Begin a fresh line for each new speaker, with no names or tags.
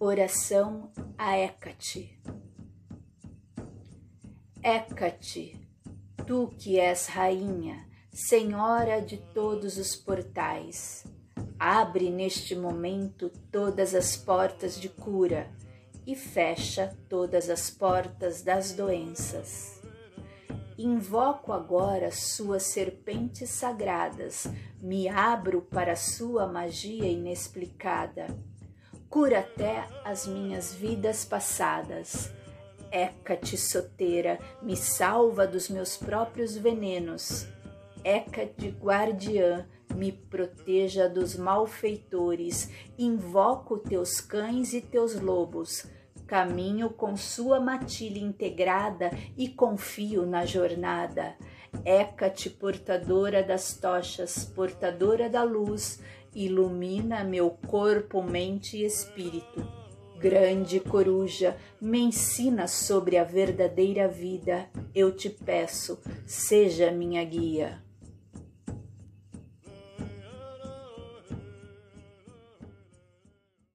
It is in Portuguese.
Oração a Hécate. Hécate, tu que és rainha, senhora de todos os portais, abre neste momento todas as portas de cura e fecha todas as portas das doenças. Invoco agora suas serpentes sagradas, me abro para sua magia inexplicada cura até as minhas vidas passadas. Hécate soteira, me salva dos meus próprios venenos. Hécate guardiã, me proteja dos malfeitores. Invoco teus cães e teus lobos. Caminho com sua matilha integrada e confio na jornada. Hécate, portadora das tochas, portadora da luz, ilumina meu corpo, mente e espírito. Grande coruja, me ensina sobre a verdadeira vida. Eu te peço, seja minha guia.